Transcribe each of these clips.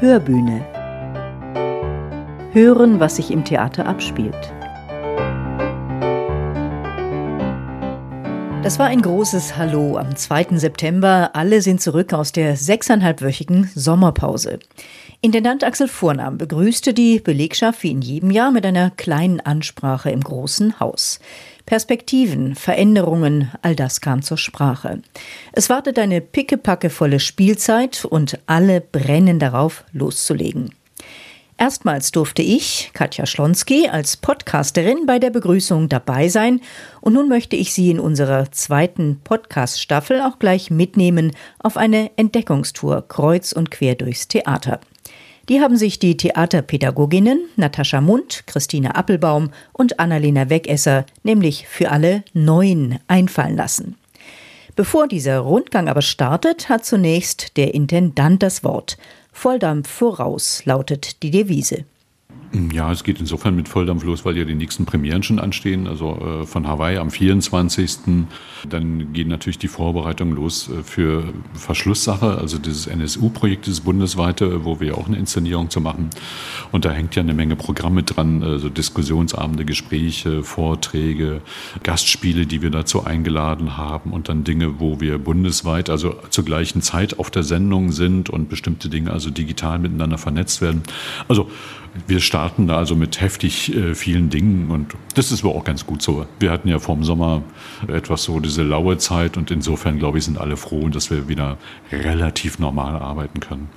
Hörbühne. Hören, was sich im Theater abspielt. Das war ein großes Hallo am 2. September. Alle sind zurück aus der sechseinhalbwöchigen Sommerpause. Intendant Axel Vornam begrüßte die Belegschaft wie in jedem Jahr mit einer kleinen Ansprache im Großen Haus. Perspektiven, Veränderungen, all das kam zur Sprache. Es wartet eine pickepackevolle Spielzeit und alle brennen darauf, loszulegen. Erstmals durfte ich, Katja Schlonski, als Podcasterin bei der Begrüßung dabei sein und nun möchte ich Sie in unserer zweiten Podcast-Staffel auch gleich mitnehmen auf eine Entdeckungstour kreuz und quer durchs Theater. Die haben sich die Theaterpädagoginnen Natascha Mund, Christine Appelbaum und Annalena Wegesser nämlich für alle neun einfallen lassen. Bevor dieser Rundgang aber startet, hat zunächst der Intendant das Wort. Volldampf voraus lautet die Devise. Ja, es geht insofern mit Volldampf los, weil ja die nächsten Premieren schon anstehen. Also äh, von Hawaii am 24. Dann gehen natürlich die Vorbereitungen los äh, für Verschlusssache, also dieses NSU-Projekt, dieses bundesweite, wo wir auch eine Inszenierung zu machen. Und da hängt ja eine Menge Programme dran, also Diskussionsabende, Gespräche, Vorträge, Gastspiele, die wir dazu eingeladen haben und dann Dinge, wo wir bundesweit, also zur gleichen Zeit auf der Sendung sind und bestimmte Dinge also digital miteinander vernetzt werden. Also wir starten da also mit heftig äh, vielen Dingen und das ist aber auch ganz gut so. Wir hatten ja vorm Sommer etwas so diese laue Zeit und insofern, glaube ich, sind alle froh, dass wir wieder relativ normal arbeiten können.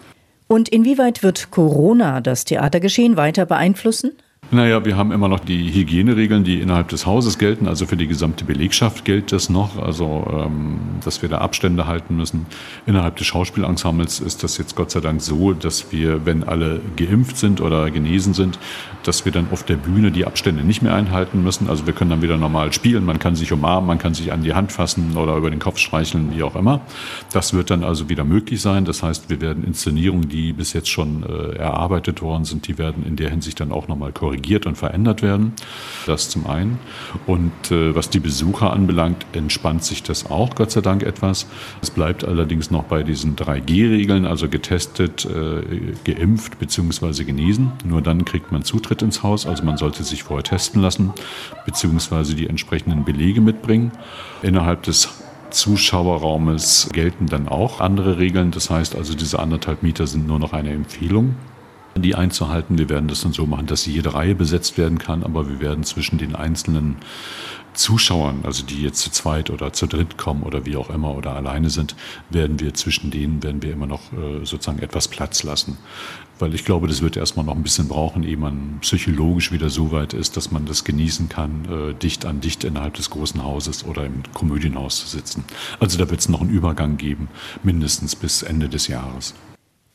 Und inwieweit wird Corona das Theatergeschehen weiter beeinflussen? Naja, wir haben immer noch die Hygieneregeln, die innerhalb des Hauses gelten. Also für die gesamte Belegschaft gilt das noch. Also, ähm, dass wir da Abstände halten müssen. Innerhalb des Schauspielensembles ist das jetzt Gott sei Dank so, dass wir, wenn alle geimpft sind oder genesen sind, dass wir dann auf der Bühne die Abstände nicht mehr einhalten müssen. Also wir können dann wieder normal spielen. Man kann sich umarmen, man kann sich an die Hand fassen oder über den Kopf streicheln, wie auch immer. Das wird dann also wieder möglich sein. Das heißt, wir werden Inszenierungen, die bis jetzt schon äh, erarbeitet worden sind, die werden in der Hinsicht dann auch nochmal korrigiert korrigiert und verändert werden. Das zum einen. Und äh, was die Besucher anbelangt, entspannt sich das auch, Gott sei Dank, etwas. Es bleibt allerdings noch bei diesen 3G-Regeln, also getestet, äh, geimpft bzw. genesen. Nur dann kriegt man Zutritt ins Haus. Also man sollte sich vorher testen lassen bzw. die entsprechenden Belege mitbringen. Innerhalb des Zuschauerraumes gelten dann auch andere Regeln. Das heißt also, diese anderthalb Meter sind nur noch eine Empfehlung die einzuhalten. Wir werden das dann so machen, dass jede Reihe besetzt werden kann, aber wir werden zwischen den einzelnen Zuschauern, also die jetzt zu zweit oder zu dritt kommen oder wie auch immer oder alleine sind, werden wir zwischen denen werden wir immer noch äh, sozusagen etwas Platz lassen. Weil ich glaube, das wird erstmal noch ein bisschen brauchen, ehe man psychologisch wieder so weit ist, dass man das genießen kann, äh, dicht an dicht innerhalb des großen Hauses oder im Komödienhaus zu sitzen. Also da wird es noch einen Übergang geben, mindestens bis Ende des Jahres.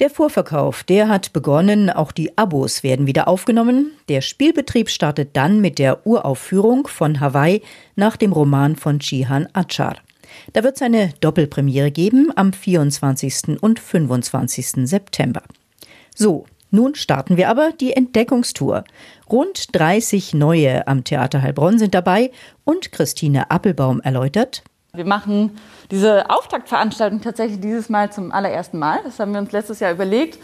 Der Vorverkauf, der hat begonnen, auch die Abos werden wieder aufgenommen. Der Spielbetrieb startet dann mit der Uraufführung von Hawaii nach dem Roman von Chihan Achar. Da wird es eine Doppelpremiere geben am 24. und 25. September. So, nun starten wir aber die Entdeckungstour. Rund 30 neue am Theater Heilbronn sind dabei und Christine Appelbaum erläutert, wir machen diese Auftaktveranstaltung tatsächlich dieses Mal zum allerersten Mal. Das haben wir uns letztes Jahr überlegt.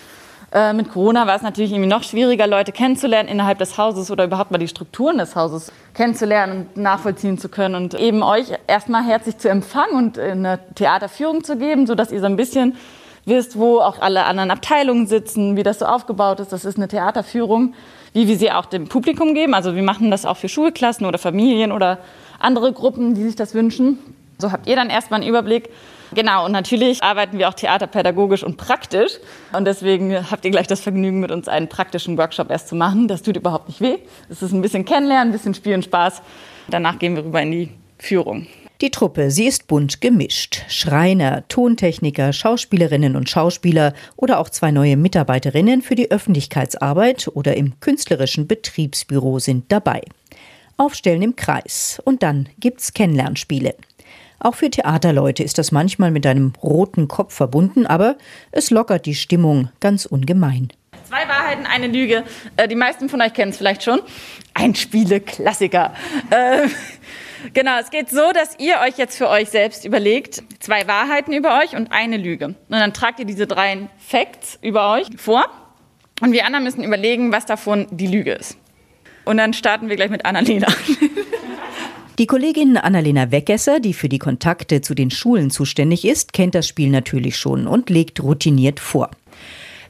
Äh, mit Corona war es natürlich irgendwie noch schwieriger, Leute kennenzulernen innerhalb des Hauses oder überhaupt mal die Strukturen des Hauses kennenzulernen und nachvollziehen zu können und eben euch erstmal herzlich zu empfangen und eine Theaterführung zu geben, sodass ihr so ein bisschen wisst, wo auch alle anderen Abteilungen sitzen, wie das so aufgebaut ist. Das ist eine Theaterführung, wie wir sie auch dem Publikum geben. Also wir machen das auch für Schulklassen oder Familien oder andere Gruppen, die sich das wünschen. So habt ihr dann erstmal einen Überblick. Genau, und natürlich arbeiten wir auch theaterpädagogisch und praktisch. Und deswegen habt ihr gleich das Vergnügen, mit uns einen praktischen Workshop erst zu machen. Das tut überhaupt nicht weh. Es ist ein bisschen Kennenlernen, ein bisschen Spiel und Spaß. Danach gehen wir rüber in die Führung. Die Truppe, sie ist bunt gemischt. Schreiner, Tontechniker, Schauspielerinnen und Schauspieler oder auch zwei neue Mitarbeiterinnen für die Öffentlichkeitsarbeit oder im künstlerischen Betriebsbüro sind dabei. Aufstellen im Kreis und dann gibt's Kennenlernspiele. Auch für Theaterleute ist das manchmal mit einem roten Kopf verbunden, aber es lockert die Stimmung ganz ungemein. Zwei Wahrheiten, eine Lüge. Äh, die meisten von euch kennen es vielleicht schon. Ein Spiele-Klassiker. Äh, genau, es geht so, dass ihr euch jetzt für euch selbst überlegt, zwei Wahrheiten über euch und eine Lüge. Und dann tragt ihr diese drei Facts über euch vor. Und wir anderen müssen überlegen, was davon die Lüge ist. Und dann starten wir gleich mit Annalena. Die Kollegin Annalena Weggesser, die für die Kontakte zu den Schulen zuständig ist, kennt das Spiel natürlich schon und legt routiniert vor.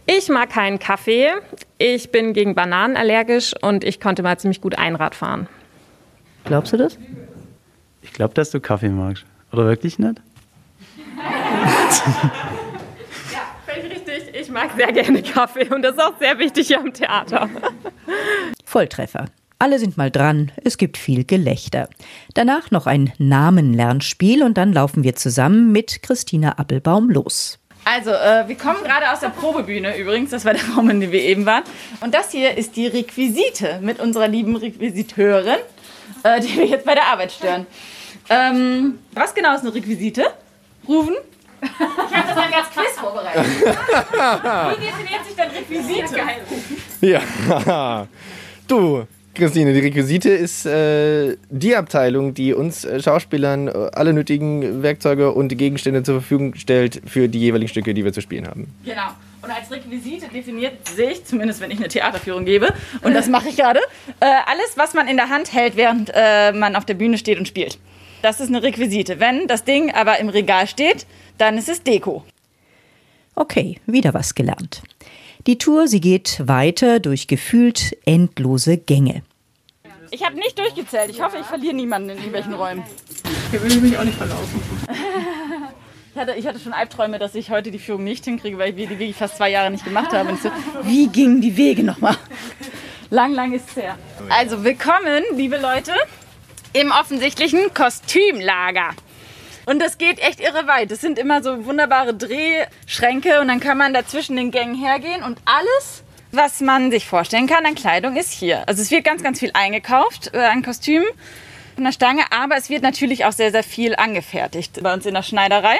Ich mag keinen Kaffee. Ich bin gegen Bananen allergisch und ich konnte mal ziemlich gut Einrad fahren. Glaubst du das? Ich glaube, dass du Kaffee magst. Oder wirklich nicht? ja, völlig richtig. Ich mag sehr gerne Kaffee und das ist auch sehr wichtig hier am Theater. Volltreffer. Alle sind mal dran, es gibt viel Gelächter. Danach noch ein Namenlernspiel und dann laufen wir zusammen mit Christina Appelbaum los. Also, äh, wir kommen gerade aus der Probebühne übrigens, das war der Raum, in dem wir eben waren. Und das hier ist die Requisite mit unserer lieben Requisiteurin, äh, die wir jetzt bei der Arbeit stören. Ähm, was genau ist eine Requisite? Rufen? Ich habe das ein ganz Quiz vorbereitet. Wie definiert sich denn Requisite? Ja, du, Christine, die Requisite ist äh, die Abteilung, die uns äh, Schauspielern äh, alle nötigen Werkzeuge und Gegenstände zur Verfügung stellt für die jeweiligen Stücke, die wir zu spielen haben. Genau. Und als Requisite definiert sich, zumindest wenn ich eine Theaterführung gebe, und das mache ich gerade, äh, alles, was man in der Hand hält, während äh, man auf der Bühne steht und spielt. Das ist eine Requisite. Wenn das Ding aber im Regal steht, dann ist es Deko. Okay, wieder was gelernt. Die Tour, sie geht weiter durch gefühlt endlose Gänge. Ich habe nicht durchgezählt. Ich hoffe, ich verliere niemanden in irgendwelchen Räumen. Hier will ich mich auch nicht verlaufen. Ich hatte, ich hatte, schon Albträume, dass ich heute die Führung nicht hinkriege, weil wir die wirklich fast zwei Jahre nicht gemacht haben. Und so, wie gingen die Wege nochmal? Lang, lang ist es her. Also willkommen, liebe Leute, im offensichtlichen Kostümlager. Und das geht echt irre weit. Das sind immer so wunderbare Drehschränke und dann kann man da zwischen den Gängen hergehen und alles, was man sich vorstellen kann an Kleidung, ist hier. Also es wird ganz, ganz viel eingekauft äh, an Kostümen von der Stange, aber es wird natürlich auch sehr, sehr viel angefertigt bei uns in der Schneiderei.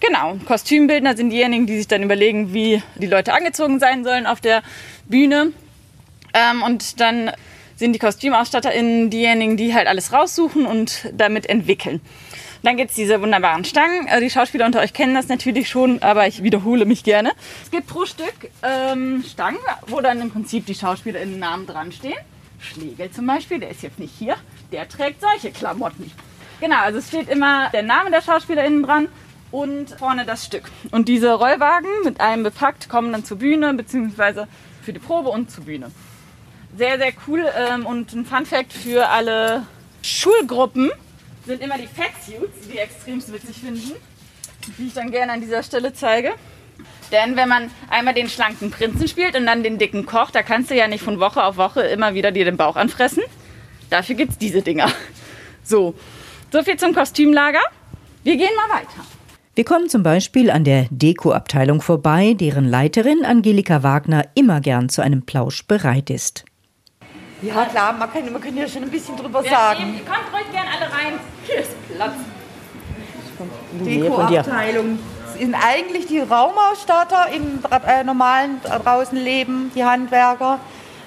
Genau, Kostümbildner sind diejenigen, die sich dann überlegen, wie die Leute angezogen sein sollen auf der Bühne. Ähm, und dann sind die KostümausstatterInnen diejenigen, die halt alles raussuchen und damit entwickeln. Dann gibt es diese wunderbaren Stangen. Äh, die Schauspieler unter euch kennen das natürlich schon, aber ich wiederhole mich gerne. Es gibt pro Stück ähm, Stangen, wo dann im Prinzip die SchauspielerInnen Namen dran stehen. Schlegel zum Beispiel, der ist jetzt nicht hier, der trägt solche Klamotten. Genau, also es steht immer der Name der SchauspielerInnen dran und vorne das Stück. Und diese Rollwagen mit allem bepackt kommen dann zur Bühne, beziehungsweise für die Probe und zur Bühne. Sehr, sehr cool ähm, und ein Fun Fact für alle Schulgruppen sind immer die Fatsuits, die extrem witzig finden, die ich dann gerne an dieser Stelle zeige. Denn wenn man einmal den schlanken Prinzen spielt und dann den dicken Koch, da kannst du ja nicht von Woche auf Woche immer wieder dir den Bauch anfressen. Dafür gibt es diese Dinger. So, so viel zum Kostümlager. Wir gehen mal weiter. Wir kommen zum Beispiel an der Deko-Abteilung vorbei, deren Leiterin Angelika Wagner immer gern zu einem Plausch bereit ist. Ja klar, man kann, man kann ja schon ein bisschen drüber sagen. Ihr kommt ruhig gerne alle rein. Hier ist Platz. Deko-Abteilung sind eigentlich die Raumausstatter im äh, normalen draußen Leben, die Handwerker.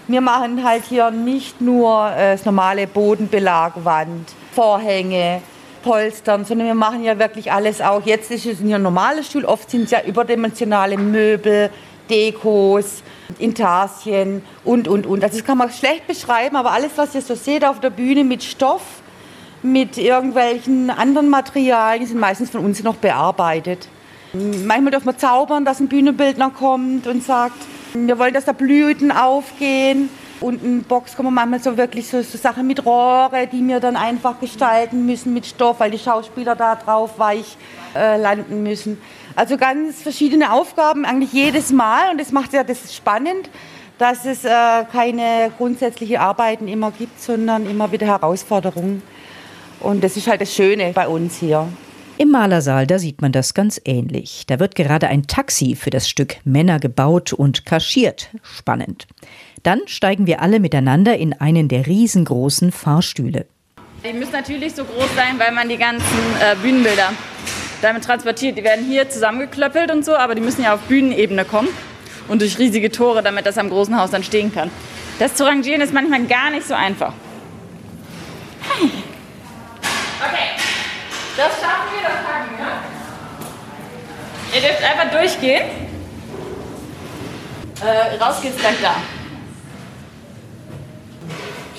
Wir machen halt hier nicht nur äh, das normale Bodenbelag, Wand, Vorhänge, Polstern, sondern wir machen ja wirklich alles auch. Jetzt ist es hier ein normales Stuhl, oft sind es ja überdimensionale Möbel, Dekos, Intarsien und, und, und. Also das kann man schlecht beschreiben, aber alles, was ihr so seht auf der Bühne mit Stoff, mit irgendwelchen anderen Materialien, sind meistens von uns noch bearbeitet. Manchmal dürfen wir zaubern, dass ein Bühnenbildner kommt und sagt, wir wollen, dass da Blüten aufgehen. Und in Box kommen manchmal so wirklich so, so, Sachen mit Rohre, die wir dann einfach gestalten müssen mit Stoff, weil die Schauspieler da drauf weich äh, landen müssen. Also ganz verschiedene Aufgaben, eigentlich jedes Mal. Und das macht ja das spannend, dass es äh, keine grundsätzliche Arbeiten immer gibt, sondern immer wieder Herausforderungen. Und das ist halt das Schöne bei uns hier. Im Malersaal, da sieht man das ganz ähnlich. Da wird gerade ein Taxi für das Stück Männer gebaut und kaschiert. Spannend. Dann steigen wir alle miteinander in einen der riesengroßen Fahrstühle. Die müssen natürlich so groß sein, weil man die ganzen äh, Bühnenbilder damit transportiert. Die werden hier zusammengeklöppelt und so, aber die müssen ja auf Bühnenebene kommen und durch riesige Tore, damit das am großen Haus dann stehen kann. Das zu rangieren ist manchmal gar nicht so einfach. Hey. Okay, das schaffen wir, das packen wir. Ihr dürft einfach durchgehen. Äh, raus geht's gleich da.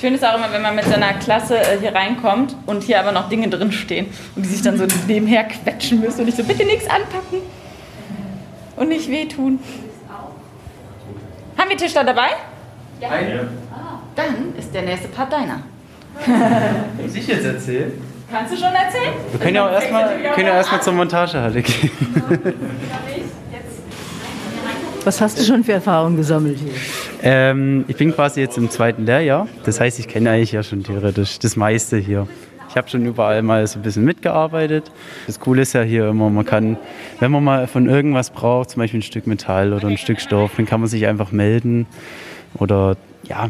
Schön ist auch immer, wenn man mit seiner Klasse äh, hier reinkommt und hier aber noch Dinge drinstehen und die sich dann so nebenher quetschen müssen und ich so, bitte nichts anpacken und nicht wehtun. Haben wir Tischler dabei? Ja. Dann ist der nächste Part deiner. Muss ich jetzt erzählen? Kannst du schon erzählen? Wir können ja auch erstmal ja erst zur Montagehalle gehen. Was hast du schon für Erfahrungen gesammelt hier? Ähm, ich bin quasi jetzt im zweiten Lehrjahr. Das heißt, ich kenne eigentlich ja schon theoretisch das meiste hier. Ich habe schon überall mal so ein bisschen mitgearbeitet. Das Coole ist ja hier immer, man kann, wenn man mal von irgendwas braucht, zum Beispiel ein Stück Metall oder ein Stück Stoff, dann kann man sich einfach melden. Oder ja,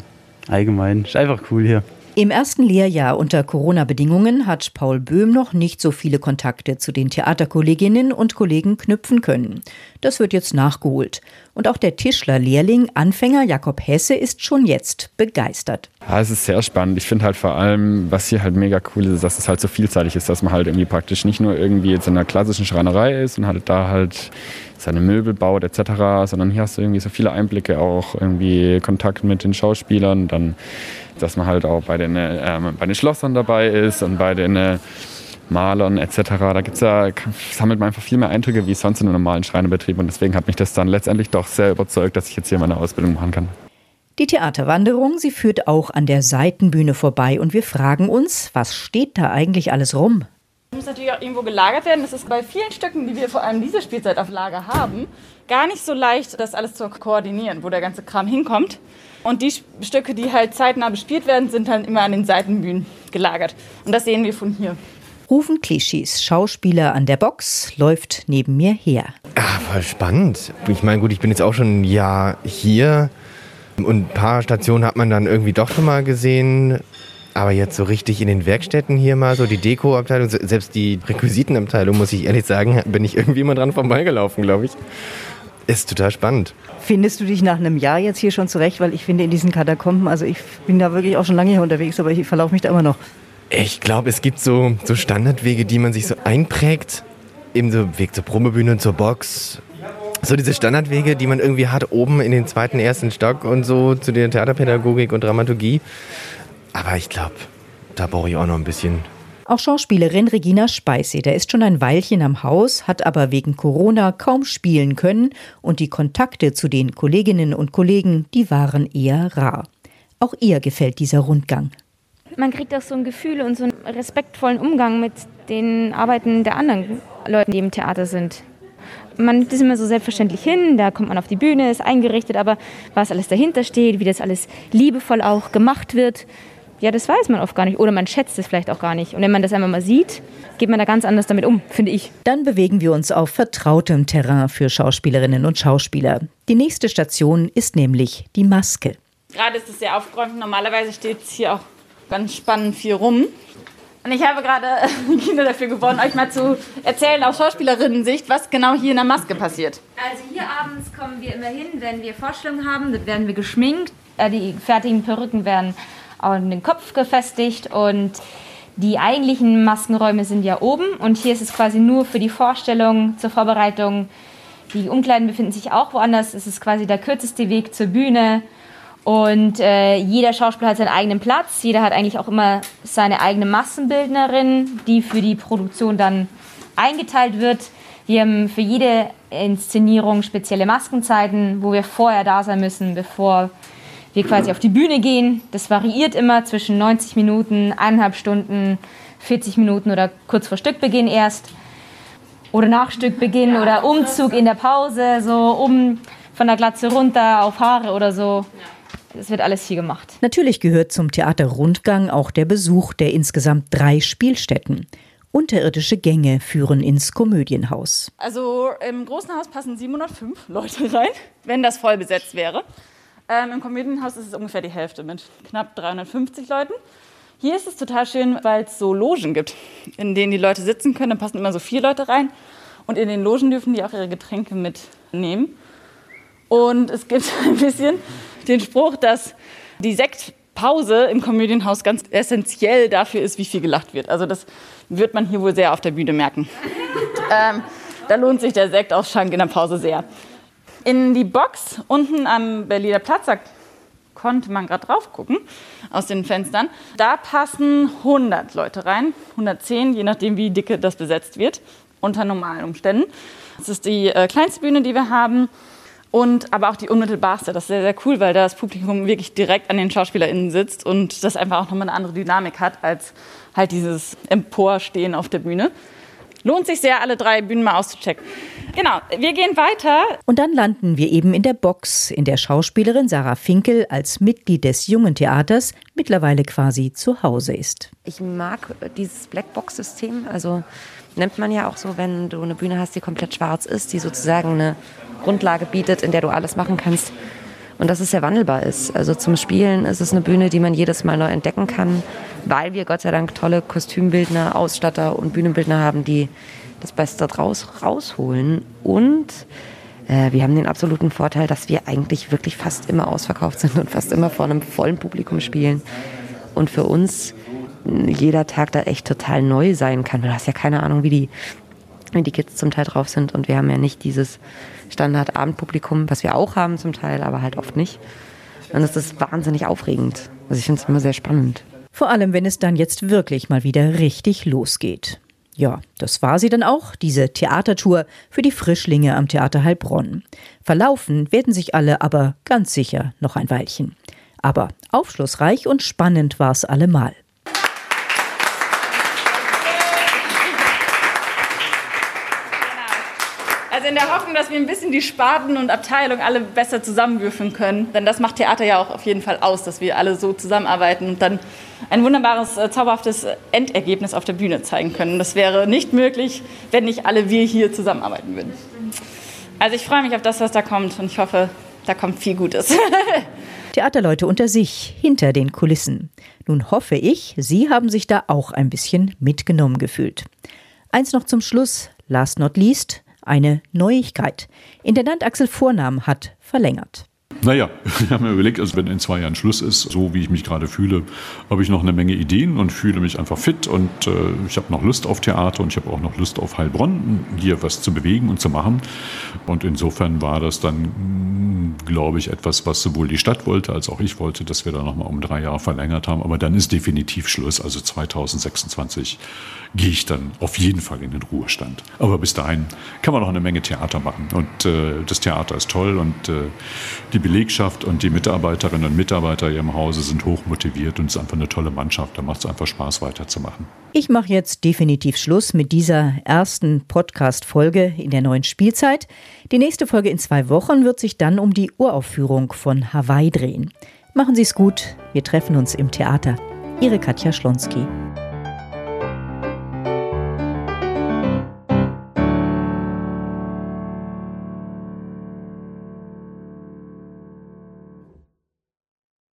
allgemein. Ist einfach cool hier. Im ersten Lehrjahr unter Corona-Bedingungen hat Paul Böhm noch nicht so viele Kontakte zu den Theaterkolleginnen und Kollegen knüpfen können. Das wird jetzt nachgeholt. Und auch der Tischler-Lehrling, Anfänger Jakob Hesse, ist schon jetzt begeistert. Ja, es ist sehr spannend. Ich finde halt vor allem, was hier halt mega cool ist, dass es halt so vielseitig ist, dass man halt irgendwie praktisch nicht nur irgendwie jetzt in einer klassischen Schreinerei ist und halt da halt seine Möbel baut etc., sondern hier hast du irgendwie so viele Einblicke, auch irgendwie Kontakt mit den Schauspielern, dann dass man halt auch bei den, äh, bei den Schlossern dabei ist und bei den äh, Malern etc. Da gibt's ja, sammelt man einfach viel mehr Eindrücke wie sonst in einem normalen Schreinerbetrieb und deswegen hat mich das dann letztendlich doch sehr überzeugt, dass ich jetzt hier meine Ausbildung machen kann. Die Theaterwanderung, sie führt auch an der Seitenbühne vorbei und wir fragen uns, was steht da eigentlich alles rum? muss natürlich auch irgendwo gelagert werden. Das ist bei vielen Stücken, die wir vor allem diese Spielzeit auf Lager haben, gar nicht so leicht, das alles zu koordinieren, wo der ganze Kram hinkommt. Und die Stücke, die halt zeitnah bespielt werden, sind dann immer an den Seitenbühnen gelagert. Und das sehen wir von hier. Rufen Klischees, Schauspieler an der Box, läuft neben mir her. Ah, voll spannend. Ich meine, gut, ich bin jetzt auch schon ein Jahr hier und ein paar Stationen hat man dann irgendwie doch schon mal gesehen. Aber jetzt so richtig in den Werkstätten hier mal, so die Dekoabteilung, selbst die Requisitenabteilung, muss ich ehrlich sagen, bin ich irgendwie immer dran vorbeigelaufen, glaube ich. Ist total spannend. Findest du dich nach einem Jahr jetzt hier schon zurecht? Weil ich finde in diesen Katakomben, also ich bin da wirklich auch schon lange hier unterwegs, aber ich verlaufe mich da immer noch. Ich glaube, es gibt so, so Standardwege, die man sich so einprägt. Eben so Weg zur Probenbühne, zur Box. So diese Standardwege, die man irgendwie hat, oben in den zweiten, ersten Stock und so zu der Theaterpädagogik und Dramaturgie. Aber ich glaube, da brauche ich auch noch ein bisschen. Auch Schauspielerin Regina Speiseder ist schon ein Weilchen am Haus, hat aber wegen Corona kaum spielen können und die Kontakte zu den Kolleginnen und Kollegen, die waren eher rar. Auch ihr gefällt dieser Rundgang. Man kriegt auch so ein Gefühl und so einen respektvollen Umgang mit den Arbeiten der anderen Leute, die im Theater sind. Man nimmt das immer so selbstverständlich hin, da kommt man auf die Bühne, ist eingerichtet, aber was alles dahinter steht, wie das alles liebevoll auch gemacht wird, ja, das weiß man oft gar nicht oder man schätzt es vielleicht auch gar nicht. Und wenn man das einmal mal sieht, geht man da ganz anders damit um, finde ich. Dann bewegen wir uns auf vertrautem Terrain für Schauspielerinnen und Schauspieler. Die nächste Station ist nämlich die Maske. Gerade ist es sehr aufgeräumt. Normalerweise steht es hier auch ganz spannend viel rum. Und ich habe gerade Kinder dafür gewonnen, euch mal zu erzählen aus Schauspielerinnen-Sicht, was genau hier in der Maske passiert. Also hier abends kommen wir immer hin, wenn wir Vorstellungen haben, dann werden wir geschminkt. Äh, die fertigen Perücken werden an den Kopf gefestigt und die eigentlichen Maskenräume sind ja oben und hier ist es quasi nur für die Vorstellung zur Vorbereitung. Die Umkleiden befinden sich auch woanders. Es ist quasi der kürzeste Weg zur Bühne. Und äh, jeder Schauspieler hat seinen eigenen Platz. Jeder hat eigentlich auch immer seine eigene Massenbildnerin, die für die Produktion dann eingeteilt wird. Wir haben für jede Inszenierung spezielle Maskenzeiten, wo wir vorher da sein müssen, bevor wir quasi auf die Bühne gehen. Das variiert immer zwischen 90 Minuten, eineinhalb Stunden, 40 Minuten oder kurz vor Stückbeginn erst. Oder nach Stückbeginn oder Umzug in der Pause, so um von der Glatze runter auf Haare oder so. Das wird alles hier gemacht. Natürlich gehört zum Theaterrundgang auch der Besuch der insgesamt drei Spielstätten. Unterirdische Gänge führen ins Komödienhaus. Also im großen Haus passen 705 Leute rein, wenn das voll besetzt wäre. Ähm, Im Komödienhaus ist es ungefähr die Hälfte mit knapp 350 Leuten. Hier ist es total schön, weil es so Logen gibt, in denen die Leute sitzen können. Da passen immer so vier Leute rein. Und in den Logen dürfen die auch ihre Getränke mitnehmen. Und es gibt ein bisschen den Spruch, dass die Sektpause im Komödienhaus ganz essentiell dafür ist, wie viel gelacht wird. Also das wird man hier wohl sehr auf der Bühne merken. ähm, da lohnt sich der Sektausschank in der Pause sehr. In die Box unten am Berliner Platz, da konnte man gerade drauf gucken aus den Fenstern. Da passen 100 Leute rein, 110, je nachdem, wie dicke das besetzt wird, unter normalen Umständen. Das ist die äh, kleinste Bühne, die wir haben. Und aber auch die unmittelbarste. Das ist sehr, sehr cool, weil da das Publikum wirklich direkt an den SchauspielerInnen sitzt und das einfach auch nochmal eine andere Dynamik hat als halt dieses Emporstehen auf der Bühne. Lohnt sich sehr, alle drei Bühnen mal auszuchecken. Genau, wir gehen weiter. Und dann landen wir eben in der Box, in der Schauspielerin Sarah Finkel als Mitglied des Jungen Theaters mittlerweile quasi zu Hause ist. Ich mag dieses Blackbox-System. Also nennt man ja auch so, wenn du eine Bühne hast, die komplett schwarz ist, die sozusagen eine Grundlage bietet, in der du alles machen kannst. Und dass es sehr wandelbar ist. Also zum Spielen ist es eine Bühne, die man jedes Mal neu entdecken kann, weil wir Gott sei Dank tolle Kostümbildner, Ausstatter und Bühnenbildner haben, die das Beste draus rausholen. Und äh, wir haben den absoluten Vorteil, dass wir eigentlich wirklich fast immer ausverkauft sind und fast immer vor einem vollen Publikum spielen. Und für uns jeder Tag da echt total neu sein kann. Du hast ja keine Ahnung, wie die, wie die Kids zum Teil drauf sind. Und wir haben ja nicht dieses Standard-Abendpublikum, was wir auch haben zum Teil, aber halt oft nicht. Und es ist wahnsinnig aufregend. Also ich finde es immer sehr spannend. Vor allem, wenn es dann jetzt wirklich mal wieder richtig losgeht. Ja, das war sie dann auch, diese Theatertour für die Frischlinge am Theater Heilbronn. Verlaufen werden sich alle aber ganz sicher noch ein Weilchen. Aber aufschlussreich und spannend war es allemal. Also in der Hoffnung, dass wir ein bisschen die Sparten und Abteilungen alle besser zusammenwürfeln können. Denn das macht Theater ja auch auf jeden Fall aus, dass wir alle so zusammenarbeiten und dann ein wunderbares, äh, zauberhaftes Endergebnis auf der Bühne zeigen können. Das wäre nicht möglich, wenn nicht alle wir hier zusammenarbeiten würden. Also ich freue mich auf das, was da kommt und ich hoffe, da kommt viel Gutes. Theaterleute unter sich, hinter den Kulissen. Nun hoffe ich, Sie haben sich da auch ein bisschen mitgenommen gefühlt. Eins noch zum Schluss, last not least, eine Neuigkeit. Intendant Axel Vornamen hat verlängert. Naja, ich habe mir überlegt, also wenn in zwei Jahren Schluss ist, so wie ich mich gerade fühle, habe ich noch eine Menge Ideen und fühle mich einfach fit und äh, ich habe noch Lust auf Theater und ich habe auch noch Lust auf Heilbronn, hier was zu bewegen und zu machen. Und insofern war das dann, glaube ich, etwas, was sowohl die Stadt wollte als auch ich wollte, dass wir da nochmal um drei Jahre verlängert haben. Aber dann ist definitiv Schluss. Also 2026 gehe ich dann auf jeden Fall in den Ruhestand. Aber bis dahin kann man noch eine Menge Theater machen. Und äh, das Theater ist toll und äh, die Belegschaft und die Mitarbeiterinnen und Mitarbeiter hier im Hause sind hoch motiviert und es ist einfach eine tolle Mannschaft. Da macht es einfach Spaß, weiterzumachen. Ich mache jetzt definitiv Schluss mit dieser ersten Podcast-Folge in der neuen Spielzeit. Die nächste Folge in zwei Wochen wird sich dann um die Uraufführung von Hawaii drehen. Machen Sie es gut. Wir treffen uns im Theater. Ihre Katja Schlonski.